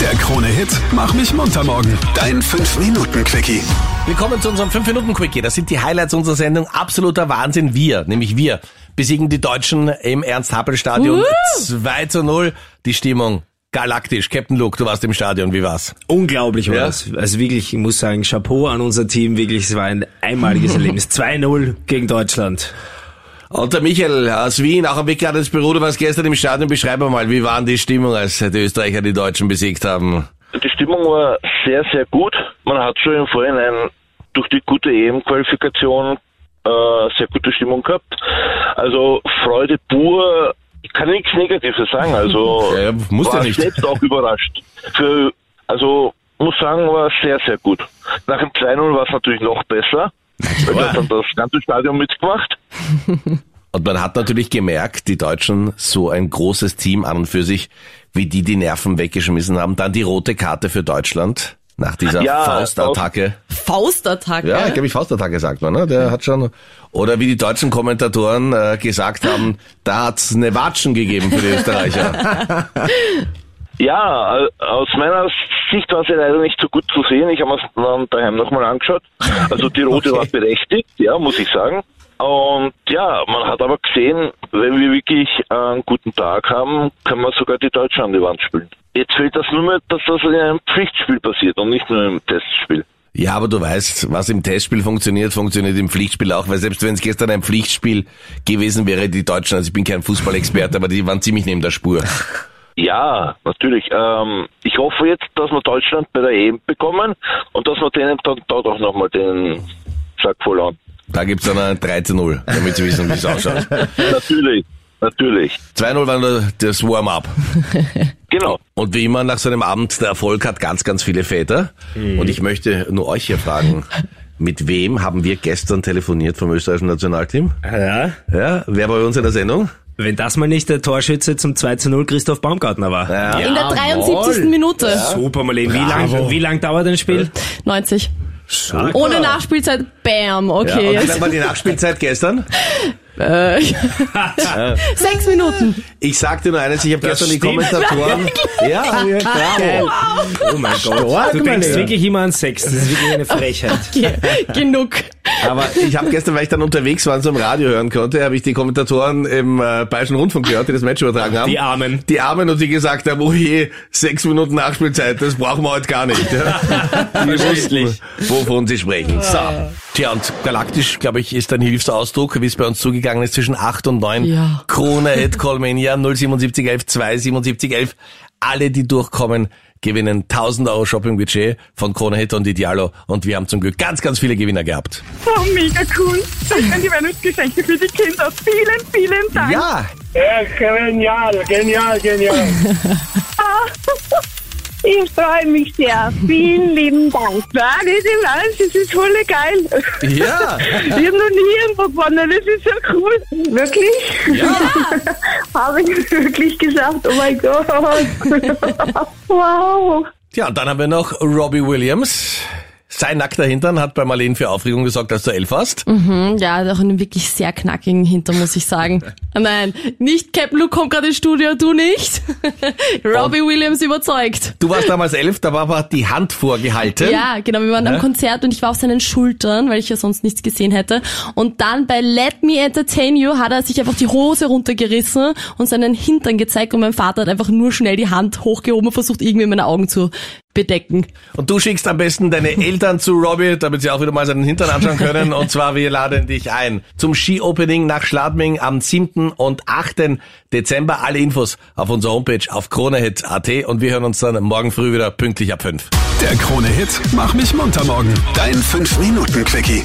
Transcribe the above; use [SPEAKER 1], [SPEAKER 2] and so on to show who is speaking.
[SPEAKER 1] Der Krone-Hit Mach mich munter morgen. Dein 5-Minuten-Quickie.
[SPEAKER 2] Willkommen zu unserem 5-Minuten-Quickie. Das sind die Highlights unserer Sendung. Absoluter Wahnsinn. Wir, nämlich wir, besiegen die Deutschen im Ernst-Happel-Stadion 2 zu 0. Die Stimmung galaktisch. Captain Luke, du warst im Stadion. Wie war's?
[SPEAKER 3] Unglaublich war
[SPEAKER 2] Ja?
[SPEAKER 3] das. Also wirklich, ich muss sagen, Chapeau an unser Team. Wirklich, es war ein einmaliges Erlebnis. 2-0 gegen Deutschland.
[SPEAKER 2] Und der Michael aus Wien, auch am Weg gerade ins Büro. Du warst gestern im Stadion. Beschreib mal, wie waren die Stimmung, als die Österreicher die Deutschen besiegt haben?
[SPEAKER 4] Die Stimmung war sehr, sehr gut. Man hat schon im Vorhinein durch die gute EM-Qualifikation äh, sehr gute Stimmung gehabt. Also Freude pur. Ich kann nichts Negatives sagen. Also
[SPEAKER 2] Ja, musst ja
[SPEAKER 4] war
[SPEAKER 2] nicht.
[SPEAKER 4] selbst auch überrascht. Für, also muss sagen, war sehr, sehr gut. Nach dem 2-0 war es natürlich noch besser. Weil da hat dann das ganze Stadion mitgemacht.
[SPEAKER 2] Und man hat natürlich gemerkt, die Deutschen, so ein großes Team an und für sich, wie die die Nerven weggeschmissen haben. Dann die rote Karte für Deutschland nach dieser
[SPEAKER 4] Ja,
[SPEAKER 2] Faustattacke.
[SPEAKER 5] Faustattacke.
[SPEAKER 2] Ja, ich glaube, ich Faustattacke sagt man, ne? Der hat schon, oder wie die deutschen Kommentatoren äh, gesagt haben, da hat's eine Watschen gegeben für die Österreicher.
[SPEAKER 4] Ja, äh, aus meiner Sicht war sie leider nicht so gut zu sehen. Ich habe mir es dann daheim nochmal angeschaut. Also die rote
[SPEAKER 2] Okay.
[SPEAKER 4] war berechtigt, ja, muss ich sagen. Und ja, man hat aber gesehen, wenn wir wirklich einen guten Tag haben, können wir sogar die Deutschen an die Wand spielen. Jetzt fehlt das nur mehr, dass das in einem Pflichtspiel passiert und nicht nur im Testspiel.
[SPEAKER 2] Ja, aber du weißt, was im Testspiel funktioniert, funktioniert im Pflichtspiel auch, weil selbst wenn es gestern ein Pflichtspiel gewesen wäre, die Deutschen, also ich bin kein Fußballexperte, aber die waren ziemlich neben der Spur.
[SPEAKER 4] Ja, natürlich. Ähm, ich hoffe jetzt, dass wir Deutschland bei der EM bekommen und dass wir denen dann dort auch nochmal den Sack voll an.
[SPEAKER 2] Da gibt's dann ein 3 zu 0, damit sie wissen, wie es ausschaut.
[SPEAKER 4] Natürlich, natürlich.
[SPEAKER 2] 2-0 war nur das Warm-up.
[SPEAKER 4] Genau.
[SPEAKER 2] Und wie immer nach so einem Abend, der Erfolg hat ganz, ganz viele Väter. Und ich möchte nur euch hier fragen, mit wem haben wir gestern telefoniert vom österreichischen Nationalteam?
[SPEAKER 3] Ja.
[SPEAKER 2] Ja, wer war bei uns in der Sendung?
[SPEAKER 3] Wenn das mal nicht der Torschütze zum 2 zu 0 Christoph Baumgartner war.
[SPEAKER 2] Ja.
[SPEAKER 5] In der 73. Minute.
[SPEAKER 3] Super, Marlene. Wie lang, wie lang dauert ein Spiel?
[SPEAKER 5] 90.
[SPEAKER 3] Stark.
[SPEAKER 5] Ohne Nachspielzeit, bam,
[SPEAKER 2] Ja,
[SPEAKER 5] okay.
[SPEAKER 2] und wie lang war die Nachspielzeit gestern?
[SPEAKER 5] Äh, Sechs Minuten.
[SPEAKER 2] Ich sagte nur eines, ich habe
[SPEAKER 3] Das
[SPEAKER 2] gestern die. Kommentatoren. Ja,
[SPEAKER 3] Geil. Oh mein Gott. Du denkst wirklich immer an Sex. Das ist wirklich eine Frechheit.
[SPEAKER 5] Ge genug.
[SPEAKER 2] Aber ich habe gestern, weil ich dann unterwegs war und so im Radio hören konnte, habe ich die Kommentatoren im äh, Bayerischen Rundfunk gehört, die das Match übertragen haben.
[SPEAKER 3] Die Armen.
[SPEAKER 2] Die Armen und die gesagt haben, oh je, sechs Minuten Nachspielzeit, das brauchen wir heute gar nicht. Ja. Die wussten, wovon sie sprechen. So. Tja, und galaktisch, glaube ich, ist ein Hilfsausdruck, wie es bei uns zugegangen ist, zwischen 8 und 9.
[SPEAKER 5] Ja.
[SPEAKER 2] Krone at Callmania 07711 27711. Alle, die durchkommen, gewinnen 1000 Euro Shoppingbudget von Krone Hit und Idealo. Und wir haben zum Glück ganz, ganz viele Gewinner gehabt.
[SPEAKER 6] Oh, mega cool. Danke die Weihnachtsgeschenke für die Kinder. Vielen, vielen Dank.
[SPEAKER 2] Ja,
[SPEAKER 7] Ja, genial, genial, genial.
[SPEAKER 6] Ich freue mich sehr. Vielen lieben Dank. Nein, nicht im Ernst, das ist voll geil.
[SPEAKER 2] ja.
[SPEAKER 6] Ich habe noch nie irgendwo gewonnen, das ist so cool. Wirklich? Ja. habe ich wirklich gesagt, oh mein Gott. wow.
[SPEAKER 2] Tja, und dann haben wir noch Robbie Williams. Sein nackter Hintern hat bei Marlene für Aufregung gesorgt, als du elf warst.
[SPEAKER 5] Hm, Ja, auch einen wirklich sehr knackigen Hintern, muss ich sagen. Nein, nicht Captain Luke kommt gerade ins Studio, du nicht. Robbie Williams überzeugt.
[SPEAKER 2] Du warst damals elf, da war aber die Hand vorgehalten.
[SPEAKER 5] Ja, genau. Wir waren am Konzert und ich war auf seinen Schultern, weil ich ja sonst nichts gesehen hätte. Und dann bei Let Me Entertain You hat er sich einfach die Hose runtergerissen und seinen Hintern gezeigt und mein Vater hat einfach nur schnell die Hand hochgehoben und versucht irgendwie meine Augen zu bedecken.
[SPEAKER 2] Und du schickst am besten deine Eltern zu Robbie, damit sie auch wieder mal seinen Hintern anschauen können. Und zwar, wir laden dich ein zum Ski-Opening nach Schladming am 7. und 8. Dezember. Alle Infos auf unserer Homepage auf kronehit.at und wir hören uns dann morgen früh wieder pünktlich ab 5.
[SPEAKER 1] Der Krone-Hit Mach mich munter morgen. Dein 5-Minuten-Quickie.